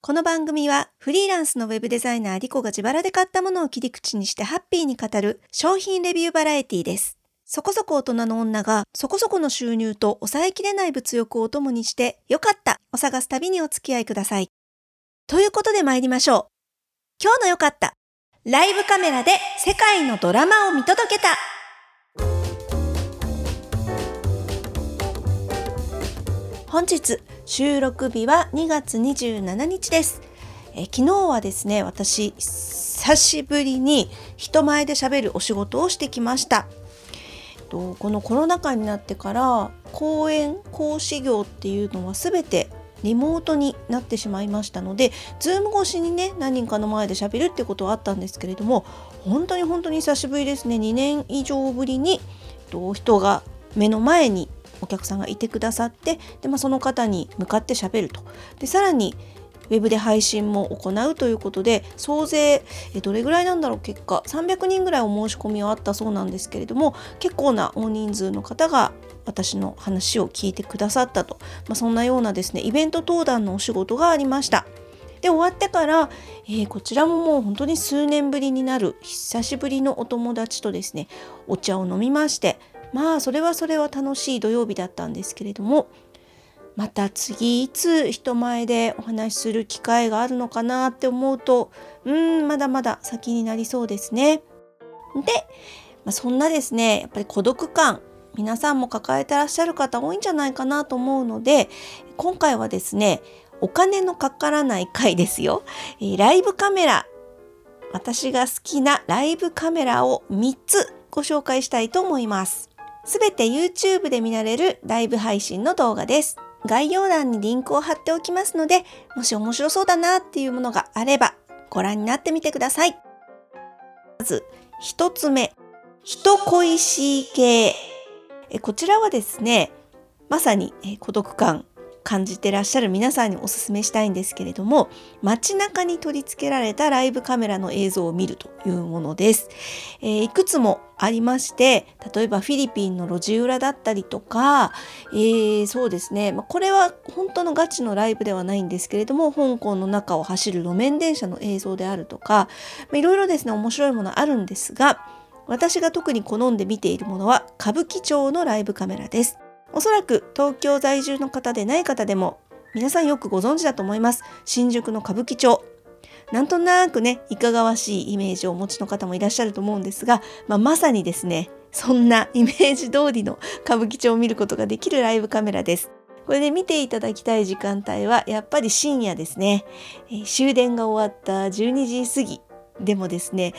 この番組はフリーランスのウェブデザイナーリコが自腹で買ったものを切り口にしてハッピーに語る商品レビューバラエティです。そこそこ大人の女がそこそこの収入と抑えきれない物欲をお供にしてよかったを探す旅にお付き合いください。ということで参りましょう。今日のよかった。ライブカメラで世界のドラマを見届けた。本日収録日は2月27日です。え昨日はですね、私、久しぶりに人前で喋るお仕事をしてきました。とこのコロナ禍になってから講演講師業っていうのは全てリモートになってしまいましたので Zoom 越しにね何人かの前で喋るってことはあったんですけれども本当に本当に久しぶりですね2年以上ぶりに人が目の前にお客さんがいてくださってで、まあ、その方に向かってしゃべると。でさらにウェブで配信も行うということで総勢えどれぐらいなんだろう？結果300人ぐらいお申し込みはあったそうなんですけれども結構な大人数の方が私の話を聞いてくださったと、まあ、そんなようなですねイベント登壇のお仕事がありました。で終わってから、えー、こちらももう本当に数年ぶりになる久しぶりのお友達とですねお茶を飲みましてまあそれはそれは楽しい土曜日だったんですけれどもまた次いつ人前でお話しする機会があるのかなって思うとうんまだまだ先になりそうですね。で、まあ、そんなですねやっぱり孤独感皆さんも抱えてらっしゃる方多いんじゃないかなと思うので今回はですねお金のかからない回ですよ、えー、ライブカメラ私が好きなライブカメラを3つご紹介したいと思いますすべて YouTube で見られるライブ配信の動画です。概要欄にリンクを貼っておきますので、もし面白そうだなっていうものがあればご覧になってみてください。まず、一つ目、人恋しい系。こちらはですね、まさに孤独感感じてらっしゃる皆さんにお勧めしたいんですけれども街中に取り付けられたライブカメラの映像を見るというものです、えー、いくつもありまして例えばフィリピンの路地裏だったりとか、えー、そうですね、これは本当のガチのライブではないんですけれども香港の中を走る路面電車の映像であるとか、いろいろですね面白いものあるんですが私が特に好んで見ているものは歌舞伎町のライブカメラです。おそらく東京在住の方でない方でも皆さんよくご存知だと思います。新宿の歌舞伎町。なんとなくね、いかがわしいイメージをお持ちの方もいらっしゃると思うんですが、まあ、まさにですね、そんなイメージ通りの歌舞伎町を見ることができるライブカメラです。これで見ていただきたい時間帯はやっぱり深夜ですね。えー、終電が終わった12時過ぎでもですね、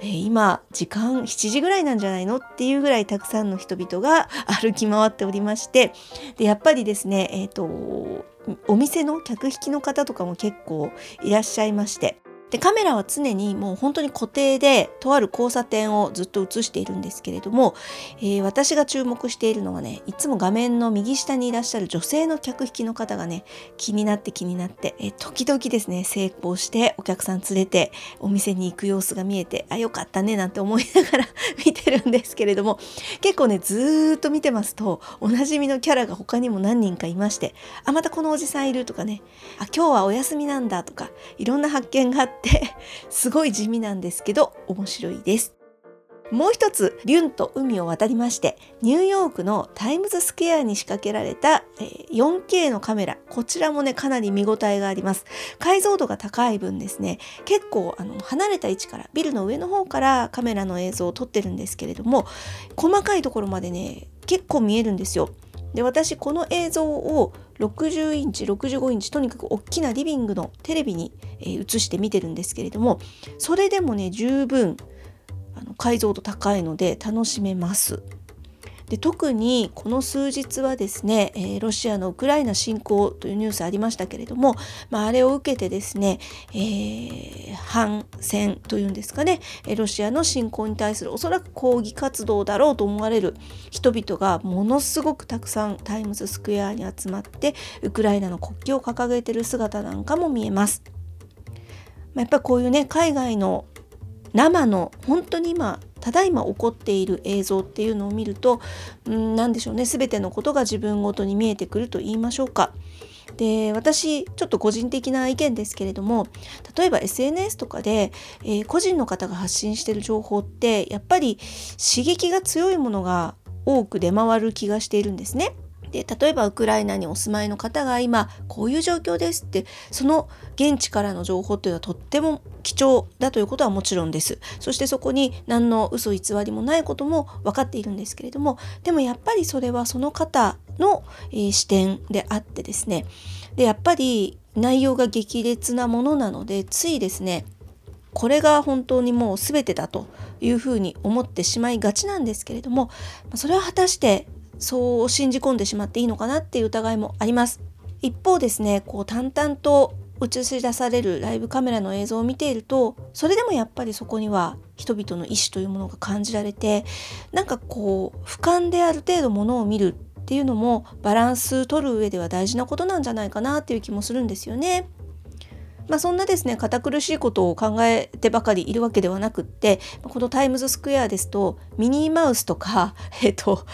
え、今時間7時ぐらいなんじゃないのっていうぐらいたくさんの人々が 歩き回っておりましてでやっぱりですねえっ、ー、とお店の客引きの方とかも結構いらっしゃいましてでカメラは常にもう本当に固定でとある交差点をずっと映しているんですけれども、えー、私が注目しているのはねいつも画面の右下にいらっしゃる女性の客引きの方がね気になって気になって、えー、時々ですね成功してお客さん連れてお店に行く様子が見えてあよかったねなんて思いながら 見てるんですけれども結構ねずっと見てますとおなじみのキャラが他にも何人かいましてあまたこのおじさんいるとかねあ今日はお休みなんだとかいろんな発見があってすごい地味なんですけど面白いです。もう一つ、リュンと海を渡りまして、ニューヨークのタイムズスクエアに仕掛けられた 4K のカメラ。こちらもね、かなり見応えがあります。解像度が高い分ですね、結構あの離れた位置から、ビルの上の方からカメラの映像を撮ってるんですけれども、細かいところまでね、結構見えるんですよ。で私この映像を60インチ65インチとにかく大きなリビングのテレビに、映して見てるんですけれどもそれでもね十分あの解像度高いので楽しめます。で特にこの数日はですね、えー、ロシアのウクライナ侵攻というニュースありましたけれども、まあ、あれを受けてですね、えー、反戦というんですかねロシアの侵攻に対するおそらく抗議活動だろうと思われる人々がものすごくたくさんタイムズスクエアに集まってウクライナの国旗を掲げている姿なんかも見えます。まやっぱこういうね海外の生の本当に今ただいま起こっている映像っていうのを見ると何でしょうね全てのことが自分ごとに見えてくると言いましょうかで私ちょっと個人的な意見ですけれども例えば SNS とかで、えー、個人の方が発信してる情報ってやっぱり刺激が強いものが多く出回る気がしているんですね。で例えばウクライナにお住まいの方が今こういう状況ですってその現地からの情報っていうのはとっても貴重だということはもちろんです。そしてそこに何の嘘偽りもないことも分かっているんですけれどもでもやっぱりそれはその方の、えー、視点であってですねでやっぱり内容が激烈なものなのでついですねこれが本当にもう全てだというふうに思ってしまいがちなんですけれどもそれは果たしてそう信じ込んでしまっていいのかなっていう疑いもあります一方ですねこう淡々と映し出されるライブカメラの映像を見ているとそれでもやっぱりそこには人々の意志というものが感じられてなんかこう俯瞰である程度ものを見るっていうのもバランス取る上では大事なことなんじゃないかなっていう気もするんですよね。まあ、そんなですね堅苦しいことを考えてばかりいるわけではなくってこのタイムズスクエアですとミニーマウスとか、えっと、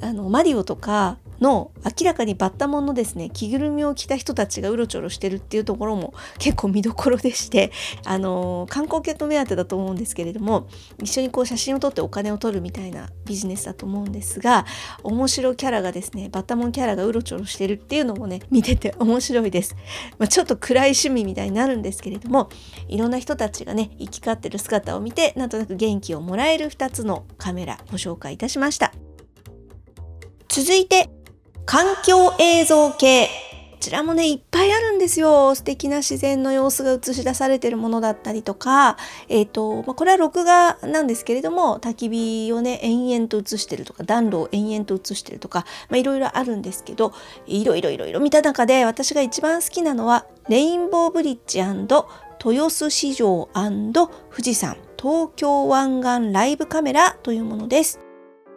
あのマリオとかの明らかにバッタモンのですね着ぐるみを着た人たちがうろちょろしてるっていうところも結構見どころでして あの観光客目当てだと思うんですけれども一緒にこう写真を撮ってお金を取るみたいなビジネスだと思うんですが面白キャラがですねバッタモンキャラがうろちょろしてるっていうのもね 見てて面白いです、まあ、ちょっと暗い趣味みたいになるんですけれどもいろんな人たちがね行き交ってる姿を見てなんとなく元気をもらえる2つのカメラご紹介いたしました。続いて環境映像系。こちらもね、いっぱいあるんですよ。素敵な自然の様子が映し出されているものだったりとか、えっ、ー、と、まあ、これは録画なんですけれども、焚き火をね、延々と映してるとか、暖炉を延々と映してるとか、まあ、いろいろあるんですけど、いろいろいろいろ見た中で、私が一番好きなのは、レインボーブリッジ豊洲市場富士山東京湾岸ライブカメラというものです。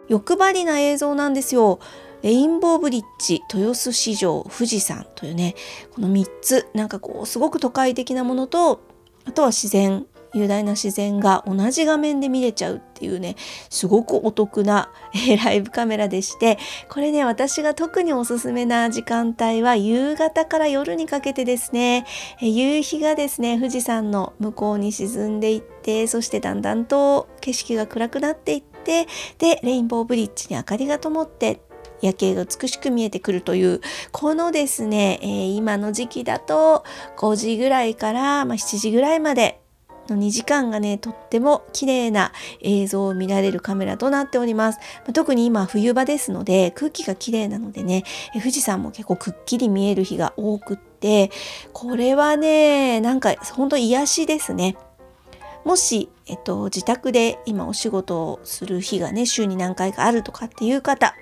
欲張りな映像なんですよ。レインボーブリッジ、豊洲市場、富士山というね、この3つ、なんかこう、すごく都会的なものと、あとは自然、雄大な自然が同じ画面で見れちゃうっていうね、すごくお得な、ライブカメラでして、これね、私が特におすすめな時間帯は夕方から夜にかけてですね、夕日がですね、富士山の向こうに沈んでいって、そしてだんだんと景色が暗くなっていって、で、レインボーブリッジに明かりが灯って夜景が美しく見えてくるというこのですね、えー、今の時期だと5時ぐらいから、まあ、7時ぐらいまでの2時間がねとっても綺麗な映像を見られるカメラとなっております、特に今冬場ですので空気が綺麗なのでね富士山も結構くっきり見える日が多くってこれはねなんか本当癒しですね。もし、えっと、自宅で今お仕事をする日がね週に何回かあるとかっていう方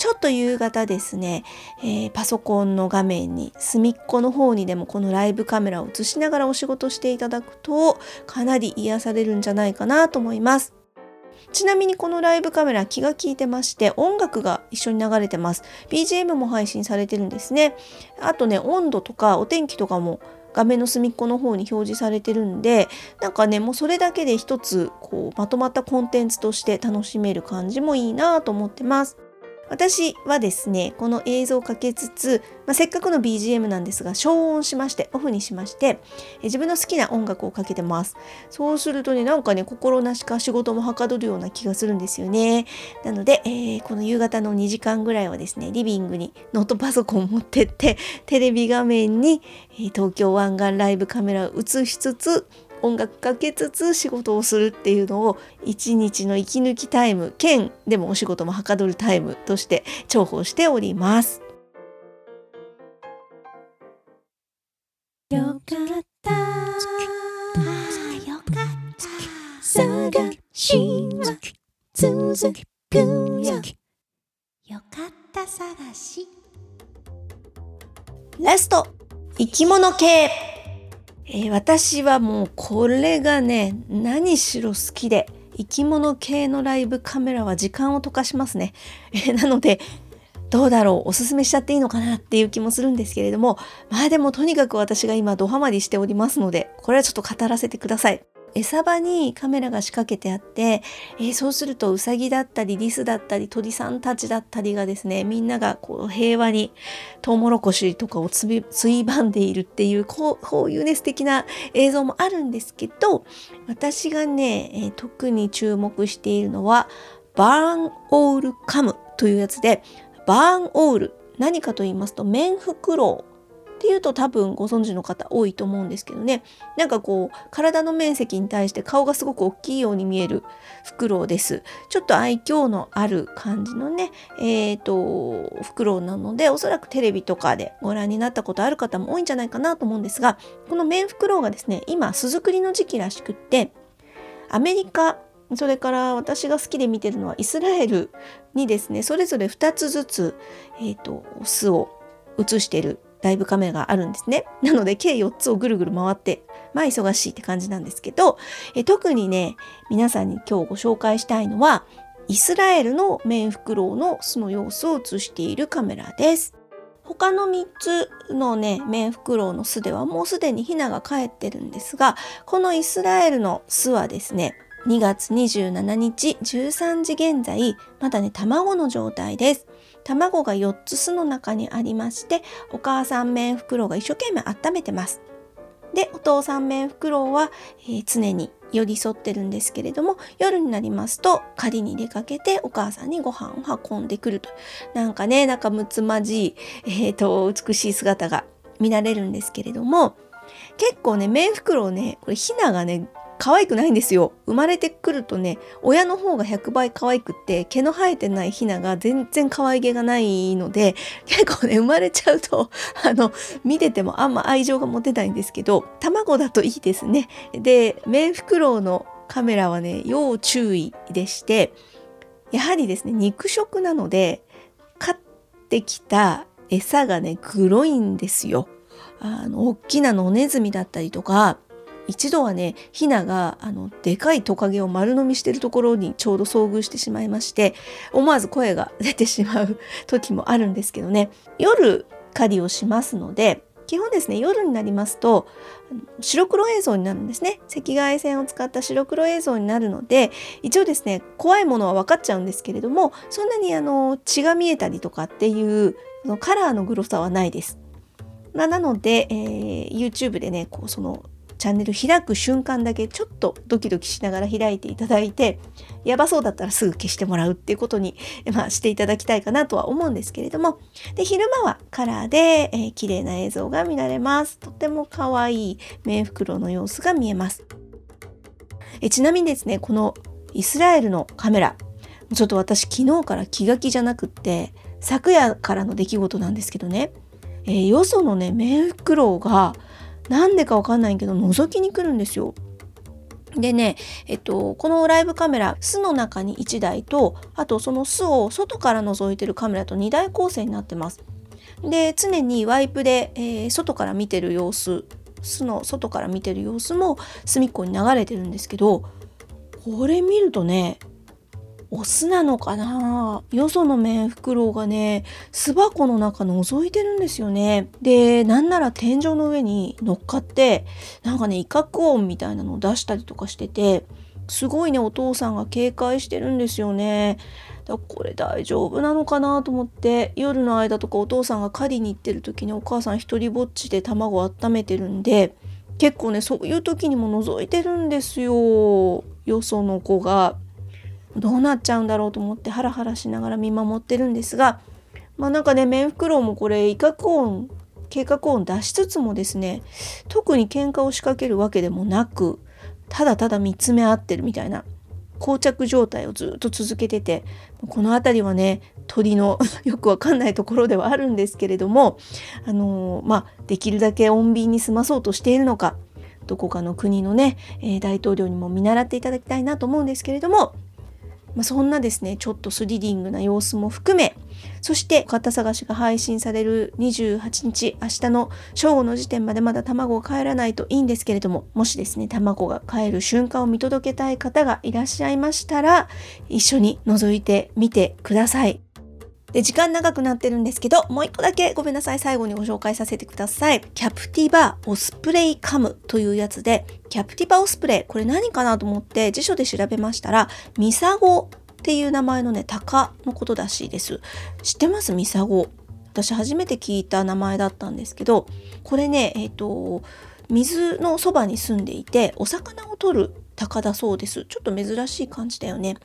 ちょっと夕方ですね、えー、パソコンの画面に隅っこの方にでもこのライブカメラを映しながらお仕事していただくとかなり癒されるんじゃないかなと思います。ちなみにこのライブカメラ気が利いてまして音楽が一緒に流れてます。BGM も配信されてるんですね。あとね温度とかお天気とかも画面の隅っこの方に表示されてるんでなんかねもうそれだけで一つこうまとまったコンテンツとして楽しめる感じもいいなと思ってます。私はですね、この映像をかけつつ、まあ、せっかくの BGM なんですが、消音しまして、オフにしまして、自分の好きな音楽をかけてます。そうするとね、なんかね、心なしか仕事もはかどるような気がするんですよね。なので、えー、この夕方の2時間ぐらいはですね、リビングにノートパソコンを持ってって、テレビ画面に、え東京湾岸ライブカメラを映しつつ、音楽かけつつ仕事をするっていうのを一日の息抜きタイム兼でもお仕事もはかどるタイムとして重宝しております。よかった。よかった。探しは続くよ。よかった探し。ラスト生き物系えー、私はもうこれがね何しろ好きで生き物系のライブカメラは時間を溶かしますね。えー、なのでどうだろうおすすめしちゃっていいのかなっていう気もするんですけれどもまあでもとにかく私が今ドハマりしておりますのでこれはちょっと語らせてください。餌場にカメラが仕掛けてあって、えー、そうするとウサギだったりリスだったり鳥さんたちだったりがですねみんながこう平和にトウモロコシとかをついばんでいるっていうこういうね素敵な映像もあるんですけど私がね、えー、特に注目しているのはバーンオールカムというやつでバーンオール何かと言いますとメンフクロウっていうと多分ご存知の方多いと思うんですけどね。なんかこう体の面積に対して顔がすごく大きいように見えるフクロウです。ちょっと愛嬌のある感じのねえっ、ー、とフクロウなのでおそらくテレビとかでご覧になったことある方も多いんじゃないかなと思うんですがこのメンフクロウがですね今巣作りの時期らしくってアメリカそれから私が好きで見てるのはイスラエルにですねそれぞれ2つずつ、えーと、巣を移してるライブカメラがあるんですね。なので計4つをぐるぐる回ってまあ忙しいって感じなんですけどえ特にね皆さんに今日ご紹介したいのはイスラエルのメンフクロウの巣の様子を映しているカメラです。他の3つのねメンフクロウの巣ではもうすでにヒナが帰ってるんですがこのイスラエルの巣はですね2月27日13時現在、まだね、卵の状態です。卵が4つ巣の中にありまして、お母さん面フクロウが一生懸命温めてます。で、お父さん面フクロウは、えー、常に寄り添ってるんですけれども、夜になりますと狩りに出かけてお母さんにご飯を運んでくると。なんかね、仲睦まじい、えーと、美しい姿が見られるんですけれども、結構ね、メンフクロウね、これヒナがね、可愛くないんですよ。生まれてくるとね、親の方が100倍可愛くって、毛の生えてないヒナが全然可愛げがないので、結構ね、生まれちゃうと、あの、見ててもあんま愛情が持てないんですけど、卵だといいですね。で、メンフクロウのカメラはね、要注意でして、やはりですね、肉食なので、飼ってきた餌がね、黒いんですよ。あの、大きな野ネズミだったりとか、一度はねヒナがあのでかいトカゲを丸飲みしてるところにちょうど遭遇してしまいまして思わず声が出てしまう 時もあるんですけどね夜狩りをしますので基本ですね夜になりますと白黒映像になるんですね赤外線を使った白黒映像になるので一応ですね怖いものは分かっちゃうんですけれどもそんなにあの血が見えたりとかっていうカラーのグロさはないです。ま、なので、えー、YouTube でねこうそのチャンネル開く瞬間だけちょっとドキドキしながら開いていただいてやばそうだったらすぐ消してもらうっていうことに、まあ、していただきたいかなとは思うんですけれども。で昼間はカラーで、えー、綺麗な映像が見られます。とても可愛いメンフクロウの様子が見えます。えちなみにですねこのイスラエルのカメラちょっと私昨日から気が気じゃなくって昨夜からの出来事なんですけどね、えー、よそのねメンフクロウがなんでかわかんないけど覗きに来るんですよ。でね、えっと、このライブカメラ、巣の中に1台と、あとその巣を外から覗いてるカメラと2台構成になってます。で、常にワイプで、えー、外から見てる様子、巣の外から見てる様子も隅っこに流れてるんですけど、これ見るとね、オスなのかな？よそのメンフクロウがね、巣箱の中覗いてるんですよね。で、なんなら天井の上に乗っかって、なんかね、威嚇音みたいなのを出したりとかしてて、すごいね、お父さんが警戒してるんですよね。だこれ大丈夫なのかなと思って夜の間とかお父さんが狩りに行ってる時にお母さん一人ぼっちで卵を温めてるんで結構ねそういう時にも覗いてるんですよよその子が。どうなっちゃうんだろうと思ってハラハラしながら見守ってるんですがまあなんかねメンフクロウもこれ威嚇音計画音出しつつもですね特に喧嘩を仕掛けるわけでもなくただただ見つめ合ってるみたいな膠着状態をずっと続けててこの辺りはね鳥の よくわかんないところではあるんですけれどもあのー、まあできるだけ穏便に済まそうとしているのかどこかの国のね、えー、大統領にも見習っていただきたいなと思うんですけれどもまあ、そんなですねちょっとスリリングな様子も含めそして方探しが配信される28日明日の正午の時点までまだ卵が帰らないといいんですけれどももしですね卵が帰る瞬間を見届けたい方がいらっしゃいましたら一緒に覗いてみてください。で、時間長くなってるんですけど、もう一個だけごめんなさい、最後にご紹介させてください。キャプティバオスプレイカムというやつで、キャプティバオスプレイ、これ何かなと思って辞書で調べましたら、ミサゴっていう名前のね、鷹のことらしいです。知ってます？ミサゴ。私初めて聞いた名前だったんですけど、これね、えっ、ー、と、水のそばに住んでいて、お魚を取る鷹だそうです。ちょっと珍しい感じだよね。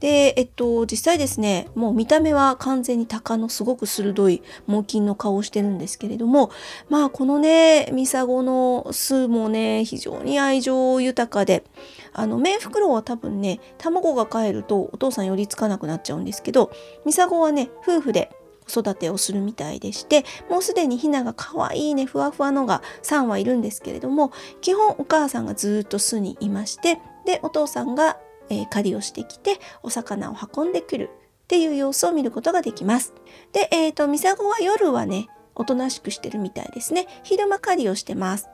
で、えっと、実際ですね、もう見た目は完全に鷹のすごく鋭い猛禽の顔をしてるんですけれども、まあこのね、ミサゴの巣もね、非常に愛情豊かで、あの、メンフクロウは多分ね、卵が帰るとお父さん寄りつかなくなっちゃうんですけど、ミサゴはね、夫婦で育てをするみたいでしてもうすでにヒナが可愛いねふわふわのが3羽いるんですけれども基本お母さんがずっと巣にいましてでお父さんが、えー、狩りをしてきてお魚を運んでくるっていう様子を見ることができます。で、えっ、ー、とミサゴは夜はねおとなしくしてるみたいですね。昼間狩りをしてます。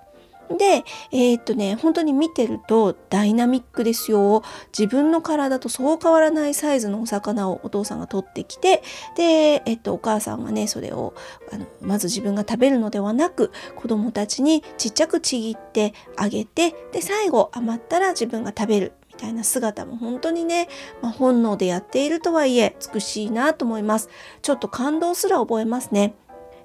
で、えー、っとね、本当に見てるとダイナミックですよ。自分の体とそう変わらないサイズのお魚をお父さんが取ってきて、で、えっと、お母さんがね、それをあのまず自分が食べるのではなく、子供たちにちっちゃくちぎってあげて、で、最後余ったら自分が食べる。みたいな姿も本当にね、まあ、本能でやっているとはいえ美しいなと思います。ちょっと感動すら覚えますね。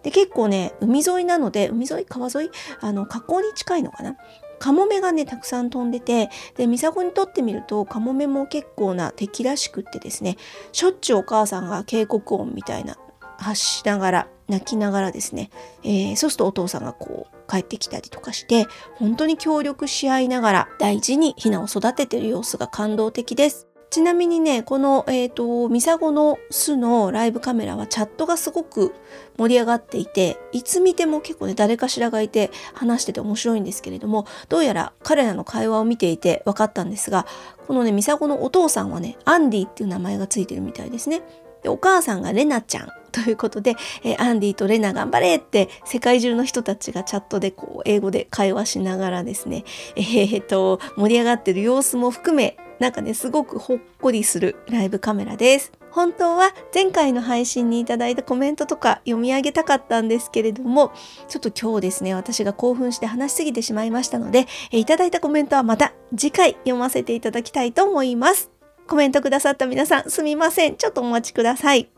で結構ね海沿いなので海沿い川沿いあの河口に近いのかな？カモメがねたくさん飛んでてでミサゴにとってみるとカモメも結構な敵らしくってですねしょっちゅうお母さんが警告音みたいな発しながら泣きながらですね、えー、そうするとお父さんがこう帰ってきたりとかして本当に協力し合いながら大事にヒナを育ててる様子が感動的です。ちなみにね、この、えっ、ー、と、ミサゴの巣のライブカメラはチャットがすごく盛り上がっていて、いつ見ても結構ね、誰かしらがいて話してて面白いんですけれども、どうやら彼らの会話を見ていて分かったんですが、このね、ミサゴのお父さんはね、アンディっていう名前がついてるみたいですね。でお母さんがレナちゃん ということで、えー、アンディとレナ頑張れって世界中の人たちがチャットでこう英語で会話しながらですね、えー、と盛り上がってる様子も含めなんかね、すごくほっこりするライブカメラです。本当は前回の配信にいただいたコメントとか読み上げたかったんですけれども、ちょっと今日ですね、私が興奮して話しすぎてしまいましたので、いただいたコメントはまた次回読ませていただきたいと思います。コメントくださった皆さんすみません。ちょっとお待ちください。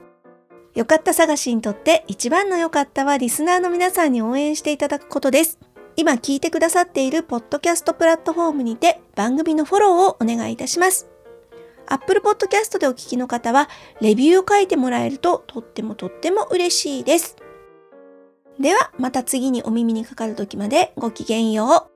よかった探しにとって一番の良かったはリスナーの皆さんに応援していただくことです。今聞いてくださっているポッドキャストプラットフォームにて番組のフォローをお願いいたします。Apple Podcast でお聞きの方はレビューを書いてもらえるととってもとっても嬉しいです。ではまた次にお耳にかかる時までごきげんよう。